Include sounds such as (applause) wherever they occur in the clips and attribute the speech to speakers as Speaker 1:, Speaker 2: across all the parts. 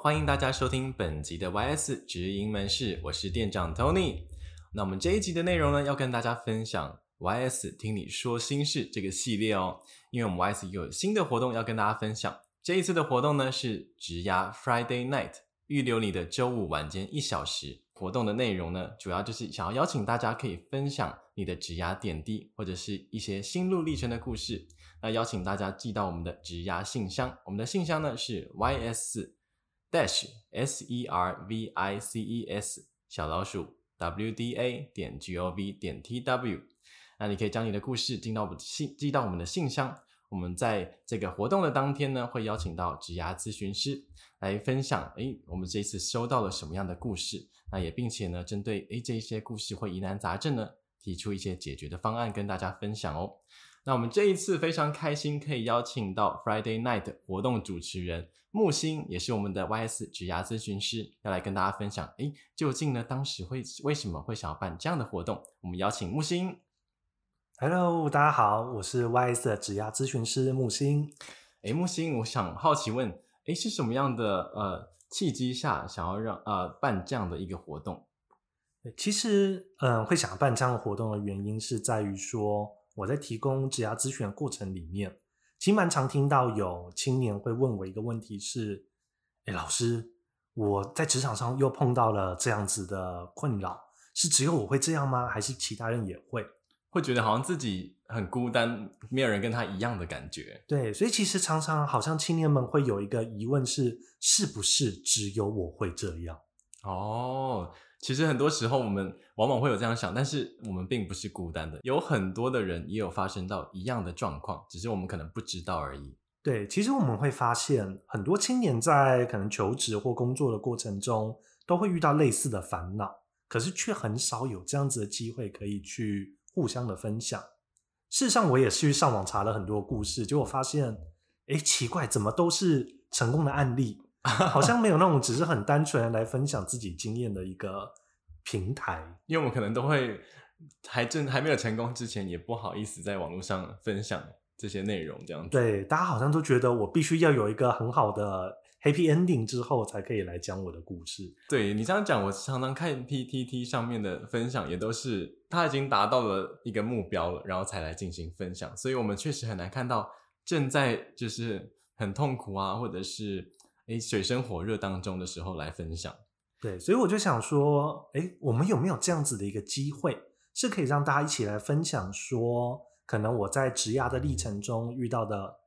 Speaker 1: 欢迎大家收听本集的 YS 直营门市，我是店长 Tony。那我们这一集的内容呢，要跟大家分享 YS 听你说心事这个系列哦。因为我们 YS 有新的活动要跟大家分享。这一次的活动呢是职涯 Friday Night，预留你的周五晚间一小时。活动的内容呢，主要就是想要邀请大家可以分享你的职涯点滴，或者是一些心路历程的故事。那邀请大家寄到我们的职涯信箱，我们的信箱呢是 YS。Dash s e r v i c e s 小老鼠 w d a 点 g o v 点 t w，那你可以将你的故事寄到我们信寄到我们的信箱。我们在这个活动的当天呢，会邀请到职涯咨询师来分享，诶，我们这次收到了什么样的故事？那也并且呢，针对诶这些故事或疑难杂症呢，提出一些解决的方案跟大家分享哦。那我们这一次非常开心，可以邀请到 Friday Night 活动主持人木星，也是我们的 YS 职涯咨询师，要来跟大家分享。诶，究竟呢，当时会为什么会想要办这样的活动？我们邀请木星。
Speaker 2: Hello，大家好，我是 YS 的职涯咨询师木星。
Speaker 1: 诶，木星，我想好奇问，诶，是什么样的呃契机下想要让呃办这样的一个活动？
Speaker 2: 其实，嗯、呃，会想要办这样的活动的原因是在于说。我在提供职涯咨询的过程里面，其实蛮常听到有青年会问我一个问题是：哎，老师，我在职场上又碰到了这样子的困扰，是只有我会这样吗？还是其他人也会？
Speaker 1: 会觉得好像自己很孤单，没有人跟他一样的感觉。
Speaker 2: 对，所以其实常常好像青年们会有一个疑问是：是不是只有我会这样？
Speaker 1: 哦。其实很多时候我们往往会有这样想，但是我们并不是孤单的，有很多的人也有发生到一样的状况，只是我们可能不知道而已。
Speaker 2: 对，其实我们会发现很多青年在可能求职或工作的过程中都会遇到类似的烦恼，可是却很少有这样子的机会可以去互相的分享。事实上，我也是去上网查了很多故事，结果发现，诶，奇怪，怎么都是成功的案例？(laughs) 好像没有那种只是很单纯来分享自己经验的一个平台，
Speaker 1: 因为我们可能都会还正还没有成功之前，也不好意思在网络上分享这些内容，这样子。
Speaker 2: 对，大家好像都觉得我必须要有一个很好的 happy ending 之后，才可以来讲我的故事。
Speaker 1: 对，你这样讲，我常常看 PTT 上面的分享，也都是他已经达到了一个目标了，然后才来进行分享。所以我们确实很难看到正在就是很痛苦啊，或者是。诶，水深火热当中的时候来分享，
Speaker 2: 对，所以我就想说，诶，我们有没有这样子的一个机会，是可以让大家一起来分享说，说可能我在职涯的历程中遇到的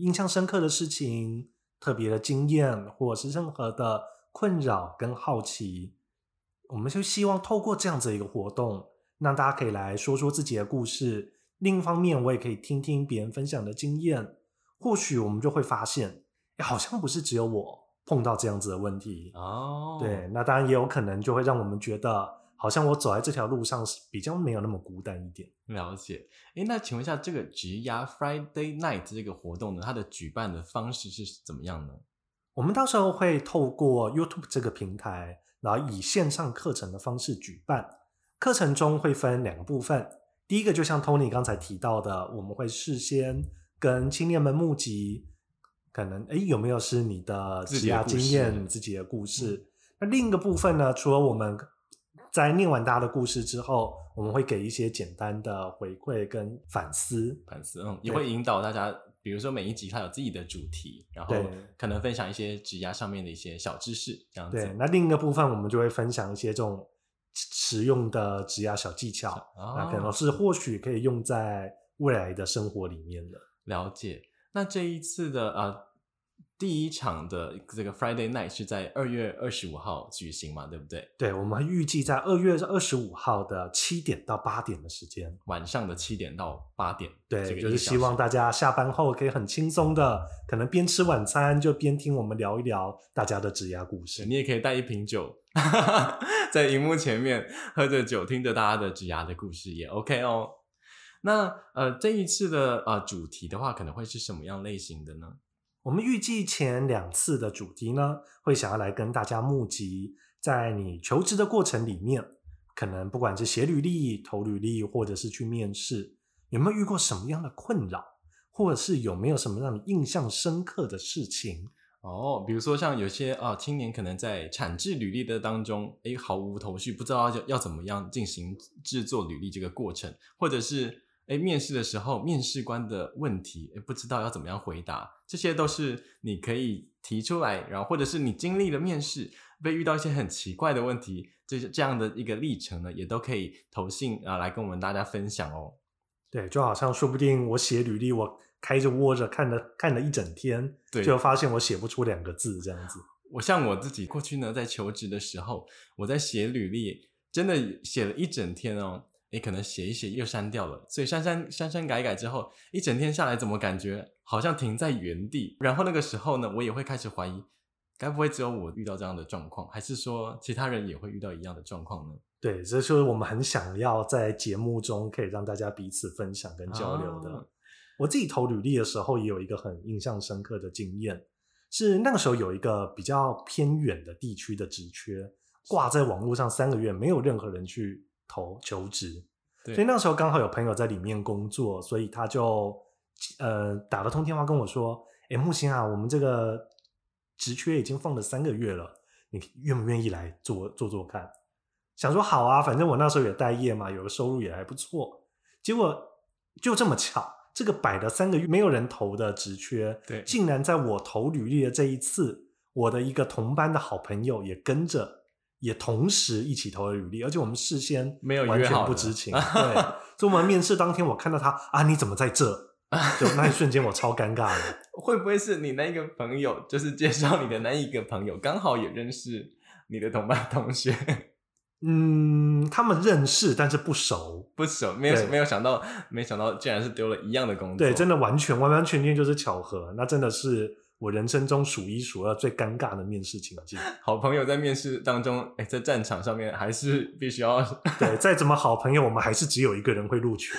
Speaker 2: 印象深刻的事情、特别的经验，或者是任何的困扰跟好奇，我们就希望透过这样子一个活动，让大家可以来说说自己的故事。另一方面，我也可以听听别人分享的经验，或许我们就会发现。好像不是只有我碰到这样子的问题哦。对，那当然也有可能就会让我们觉得，好像我走在这条路上是比较没有那么孤单一点。
Speaker 1: 了解。诶，那请问一下，这个职涯 Friday Night 这个活动呢，它的举办的方式是怎么样呢？
Speaker 2: 我们到时候会透过 YouTube 这个平台，然后以线上课程的方式举办。课程中会分两个部分，第一个就像 Tony 刚才提到的，我们会事先跟青年们募集。可能哎，有没有是你的职业经验、自己的故事？那另一个部分呢？除了我们在念完大家的故事之后，我们会给一些简单的回馈跟反思。
Speaker 1: 反思，嗯，也会引导大家，比如说每一集它有自己的主题，然后可能分享一些职涯上面的一些小知识，这样子。
Speaker 2: 对，那另一个部分我们就会分享一些这种实用的职涯小技巧，哦、那可能是或许可以用在未来的生活里面的。
Speaker 1: 了解。那这一次的呃第一场的这个 Friday Night 是在二月二十五号举行嘛，对不对？
Speaker 2: 对，我们预计在二月二十五号的七点到八点的时间，
Speaker 1: 晚上的七点到八点。
Speaker 2: 对，这个、就是希望大家下班后可以很轻松的，可能边吃晚餐就边听我们聊一聊大家的职涯故事。
Speaker 1: 你也可以带一瓶酒，(laughs) 在荧幕前面喝着酒，听着大家的职涯的故事也 OK 哦。那呃，这一次的呃主题的话，可能会是什么样类型的呢？
Speaker 2: 我们预计前两次的主题呢，会想要来跟大家募集，在你求职的过程里面，可能不管是写履历、投履历，或者是去面试，有没有遇过什么样的困扰，或者是有没有什么让你印象深刻的事情？
Speaker 1: 哦，比如说像有些啊青年可能在产制履历的当中，诶，毫无头绪，不知道要要怎么样进行制作履历这个过程，或者是。哎，面试的时候，面试官的问题，哎，不知道要怎么样回答，这些都是你可以提出来，然后或者是你经历了面试，被遇到一些很奇怪的问题，这这样的一个历程呢，也都可以投信啊来跟我们大家分享哦。
Speaker 2: 对，就好像说不定我写履历，我开着窝着看了看了一整天，
Speaker 1: 对，
Speaker 2: 就发现我写不出两个字这样子。
Speaker 1: 我像我自己过去呢，在求职的时候，我在写履历，真的写了一整天哦。你可能写一写又删掉了，所以删删删删改改之后，一整天下来，怎么感觉好像停在原地？然后那个时候呢，我也会开始怀疑，该不会只有我遇到这样的状况，还是说其他人也会遇到一样的状况呢？
Speaker 2: 对，这就是我们很想要在节目中可以让大家彼此分享跟交流的。啊、我自己投履历的时候，也有一个很印象深刻的经验，是那个时候有一个比较偏远的地区的职缺挂在网络上三个月，没有任何人去。投求职，所以那时候刚好有朋友在里面工作，所以他就呃打了通电话跟我说：“哎，木星啊，我们这个职缺已经放了三个月了，你愿不愿意来做做做看？”想说好啊，反正我那时候也待业嘛，有个收入也还不错。结果就这么巧，这个摆了三个月没有人投的职缺，
Speaker 1: 对，
Speaker 2: 竟然在我投履历的这一次，我的一个同班的好朋友也跟着。也同时一起投了履历，而且我们事先没有完全不知情。(laughs) 对，所以我们面试当天，我看到他啊，你怎么在这？就那一瞬间，我超尴尬的。(laughs)
Speaker 1: 会不会是你那个朋友，就是介绍你的那一个朋友，刚好也认识你的同班同学？(laughs)
Speaker 2: 嗯，他们认识，但是不熟，
Speaker 1: 不熟。没有没有想到，没想到竟然是丢了一样的工作。
Speaker 2: 对，真的完全完完全全就是巧合。那真的是。我人生中数一数二最尴尬的面试情境。(laughs)
Speaker 1: 好朋友在面试当中，哎，在战场上面还是必须要
Speaker 2: 对，再怎么好朋友，我们还是只有一个人会录取。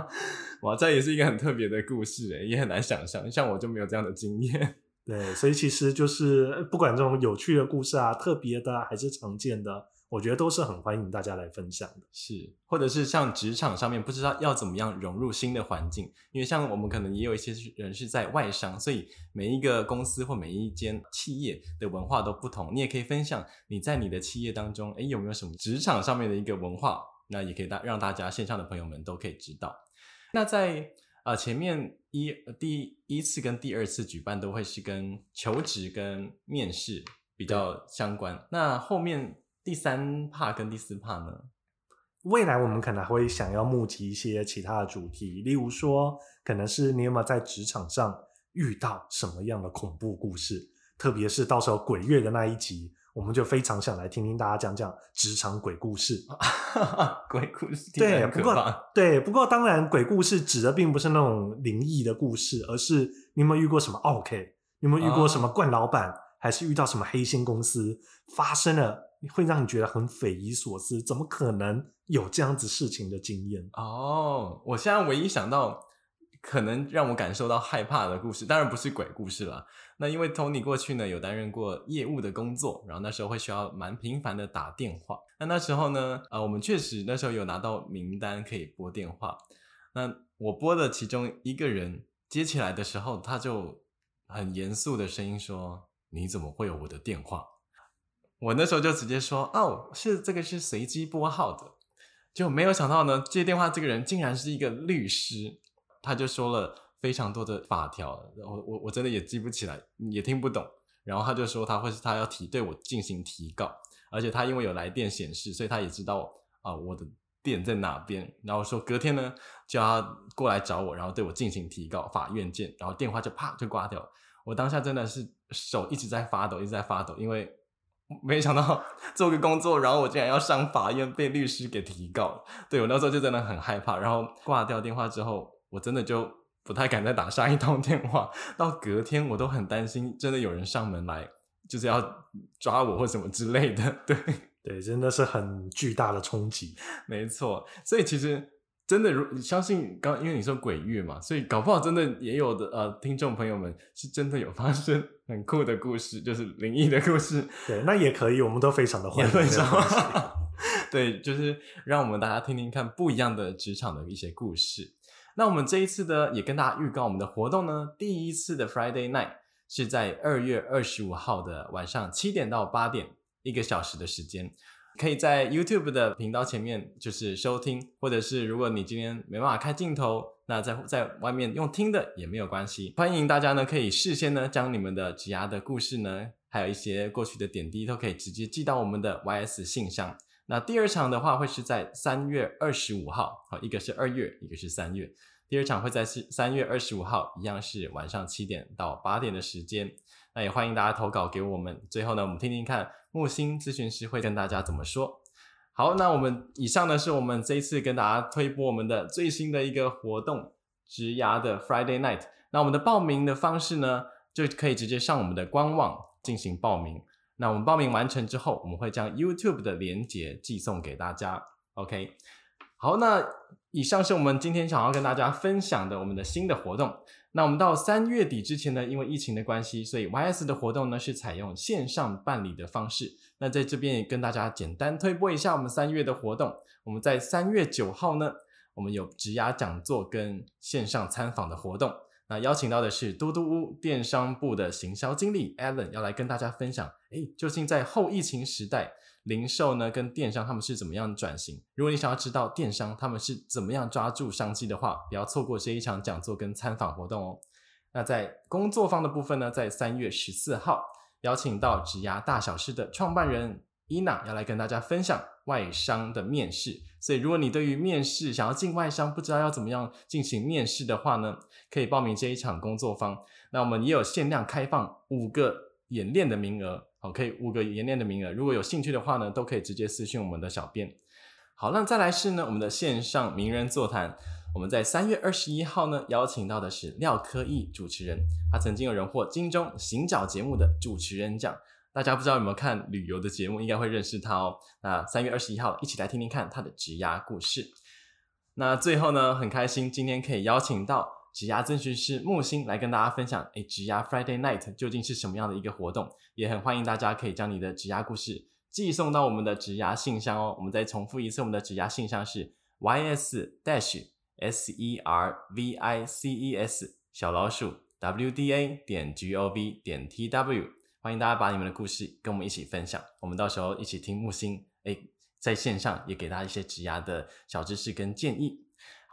Speaker 2: (laughs)
Speaker 1: 哇，这也是一个很特别的故事，哎，也很难想象。像我就没有这样的经验。(laughs)
Speaker 2: 对，所以其实就是不管这种有趣的故事啊，特别的还是常见的。我觉得都是很欢迎大家来分享的，
Speaker 1: 是，或者是像职场上面不知道要怎么样融入新的环境，因为像我们可能也有一些人是在外商，所以每一个公司或每一间企业的文化都不同。你也可以分享你在你的企业当中，诶，有没有什么职场上面的一个文化？那也可以大让大家线上的朋友们都可以知道。那在呃前面一第一次跟第二次举办都会是跟求职跟面试比较相关，那后面。第三 part 跟第四 part 呢？
Speaker 2: 未来我们可能会想要募集一些其他的主题，例如说，可能是你有没有在职场上遇到什么样的恐怖故事？特别是到时候鬼月的那一集，我们就非常想来听听大家讲讲职场鬼故事。
Speaker 1: 鬼故事，
Speaker 2: 对，不过对，不过当然，鬼故事指的并不是那种灵异的故事，而是你有没有遇过什么 OK？你有没有遇过什么惯老板，哦、还是遇到什么黑心公司发生了？会让你觉得很匪夷所思，怎么可能有这样子事情的经验？
Speaker 1: 哦，我现在唯一想到可能让我感受到害怕的故事，当然不是鬼故事了。那因为 Tony 过去呢有担任过业务的工作，然后那时候会需要蛮频繁的打电话。那那时候呢，呃，我们确实那时候有拿到名单可以拨电话。那我拨的其中一个人接起来的时候，他就很严肃的声音说：“你怎么会有我的电话？”我那时候就直接说，哦，是这个是随机拨号的，就没有想到呢，接电话这个人竟然是一个律师，他就说了非常多的法条，然后我我真的也记不起来，也听不懂，然后他就说他会是他要提对我进行提告，而且他因为有来电显示，所以他也知道啊、我的店在哪边，然后说隔天呢就要过来找我，然后对我进行提告，法院见，然后电话就啪就挂掉了。我当下真的是手一直在发抖，一直在发抖，因为没想到 (laughs) 做个工作，然后我竟然要上法院被律师给提告。对，我那时候就真的很害怕，然后挂掉电话之后，我真的就不太敢再打下一通电话。到隔天，我都很担心，真的有人上门来，就是要抓我或什么之类的。对，(laughs)
Speaker 2: 对，真的是很巨大的冲击。
Speaker 1: 没错，所以其实。真的，如相信刚因为你说鬼月嘛，所以搞不好真的也有的呃，听众朋友们是真的有发生很酷的故事，就是灵异的故事。
Speaker 2: 对，那也可以，我们都非常的欢迎。(laughs)
Speaker 1: 对，就是让我们大家听听看不一样的职场的一些故事。那我们这一次呢，也跟大家预告我们的活动呢，第一次的 Friday Night 是在二月二十五号的晚上七点到八点，一个小时的时间。可以在 YouTube 的频道前面就是收听，或者是如果你今天没办法开镜头，那在在外面用听的也没有关系。欢迎大家呢可以事先呢将你们的职涯的故事呢，还有一些过去的点滴都可以直接寄到我们的 YS 信箱。那第二场的话会是在三月二十五号，好，一个是二月，一个是三月。第二场会在是三月二十五号，一样是晚上七点到八点的时间。那也欢迎大家投稿给我们。最后呢，我们听听看。木星咨询师会跟大家怎么说？好，那我们以上呢是我们这一次跟大家推播我们的最新的一个活动——植牙的 Friday Night。那我们的报名的方式呢，就可以直接上我们的官网进行报名。那我们报名完成之后，我们会将 YouTube 的连接寄送给大家。OK，好，那以上是我们今天想要跟大家分享的我们的新的活动。那我们到三月底之前呢，因为疫情的关系，所以 YS 的活动呢是采用线上办理的方式。那在这边也跟大家简单推播一下我们三月的活动。我们在三月九号呢，我们有职涯讲座跟线上参访的活动。那邀请到的是嘟嘟屋电商部的行销经理 Alan，要来跟大家分享，诶，究竟在后疫情时代，零售呢跟电商他们是怎么样转型？如果你想要知道电商他们是怎么样抓住商机的话，不要错过这一场讲座跟参访活动哦。那在工作坊的部分呢，在三月十四号邀请到职涯大小事的创办人伊娜要来跟大家分享外商的面试。所以如果你对于面试想要进外商，不知道要怎么样进行面试的话呢，可以报名这一场工作坊。那我们也有限量开放五个演练的名额。好，可以五个演练的名额，如果有兴趣的话呢，都可以直接私信我们的小编。好，那再来是呢，我们的线上名人座谈，我们在三月二十一号呢，邀请到的是廖科义主持人，他曾经有人获金钟行脚节目的主持人奖，大家不知道有没有看旅游的节目，应该会认识他哦。那三月二十一号，一起来听听看他的职涯故事。那最后呢，很开心今天可以邀请到。职涯咨询师木星来跟大家分享，诶，职涯 Friday Night 究竟是什么样的一个活动？也很欢迎大家可以将你的职涯故事寄送到我们的职涯信箱哦。我们再重复一次，我们的职涯信箱是 ys dash s e r v i c e s 小老鼠 w d a 点 g o v 点 t w。欢迎大家把你们的故事跟我们一起分享，我们到时候一起听木星，诶，在线上也给大家一些职涯的小知识跟建议。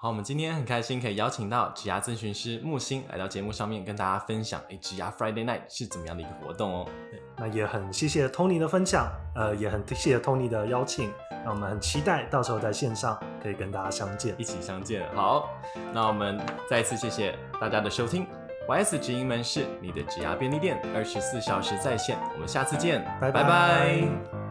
Speaker 1: 好，我们今天很开心可以邀请到职涯咨询师木星来到节目上面跟大家分享，诶，职涯 Friday Night 是怎么样的一个活动哦？
Speaker 2: 那也很谢谢 Tony 的分享，呃，也很谢谢 Tony 的邀请，那我们很期待到时候在线上可以跟大家相见，
Speaker 1: 一起相见。好，那我们再一次谢谢大家的收听，YS 直营门市你的职涯便利店，二十四小时在线，我们下次
Speaker 2: 见。拜拜。